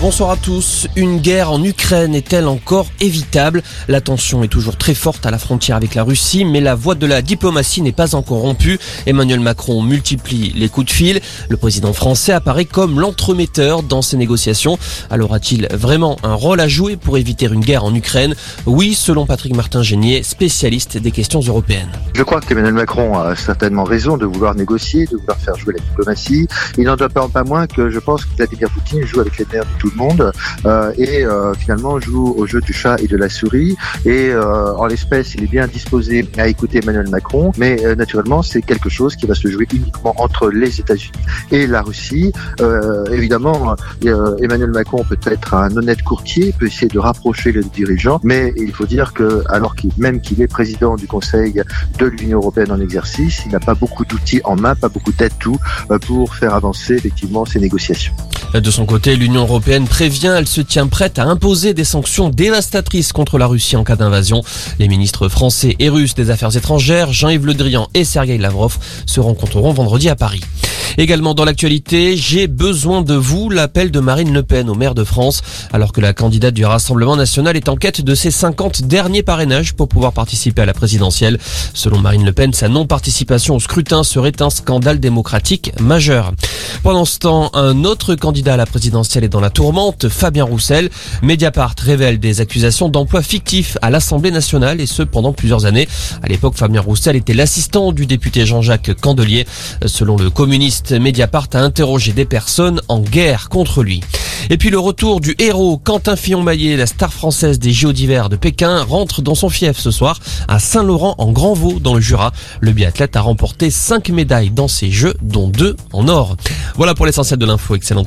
Bonsoir à tous. Une guerre en Ukraine est-elle encore évitable? La tension est toujours très forte à la frontière avec la Russie, mais la voie de la diplomatie n'est pas encore rompue. Emmanuel Macron multiplie les coups de fil. Le président français apparaît comme l'entremetteur dans ces négociations. Alors a-t-il vraiment un rôle à jouer pour éviter une guerre en Ukraine? Oui, selon Patrick Martin-Génier, spécialiste des questions européennes. Je crois qu'Emmanuel Macron a certainement raison de vouloir négocier, de vouloir faire jouer la diplomatie. Il n'en doit pas moins que je pense que Vladimir Poutine joue avec les nerfs de tout le monde euh, et euh, finalement joue au jeu du chat et de la souris. Et euh, en l'espèce, il est bien disposé à écouter Emmanuel Macron, mais naturellement, c'est quelque chose qui va se jouer uniquement entre les États-Unis et la Russie. évidemment, Emmanuel Macron peut être un honnête courtier, peut essayer de rapprocher les dirigeants, mais il faut dire que alors qu'il même qu'il est président du Conseil de l'Union européenne en exercice, il n'a pas beaucoup d'outils en main, pas beaucoup d'atouts pour faire avancer effectivement ces négociations. De son côté, l'Union européenne prévient, elle se tient prête à imposer des sanctions dévastatrices contre la Russie en cas d'invasion. Les ministres français et russes des Affaires étrangères, Jean-Yves Le Drian et Sergei Lavrov, se rencontreront vendredi à Paris. Également dans l'actualité, j'ai besoin de vous, l'appel de Marine Le Pen au maire de France, alors que la candidate du Rassemblement national est en quête de ses 50 derniers parrainages pour pouvoir participer à la présidentielle. Selon Marine Le Pen, sa non-participation au scrutin serait un scandale démocratique majeur. Pendant ce temps, un autre candidat à la présidentielle est dans la tourmente, Fabien Roussel. Mediapart révèle des accusations d'emploi fictif à l'Assemblée nationale et ce pendant plusieurs années. À l'époque, Fabien Roussel était l'assistant du député Jean-Jacques Candelier. Selon le communiste Mediapart a interrogé des personnes en guerre contre lui. Et puis le retour du héros Quentin Fillon-Maillet, la star française des Jeux d'hiver de Pékin, rentre dans son fief ce soir à Saint-Laurent en Grand Vaux dans le Jura. Le biathlète a remporté 5 médailles dans ces Jeux, dont 2 en or. Voilà pour l'essentiel de l'info. Excellente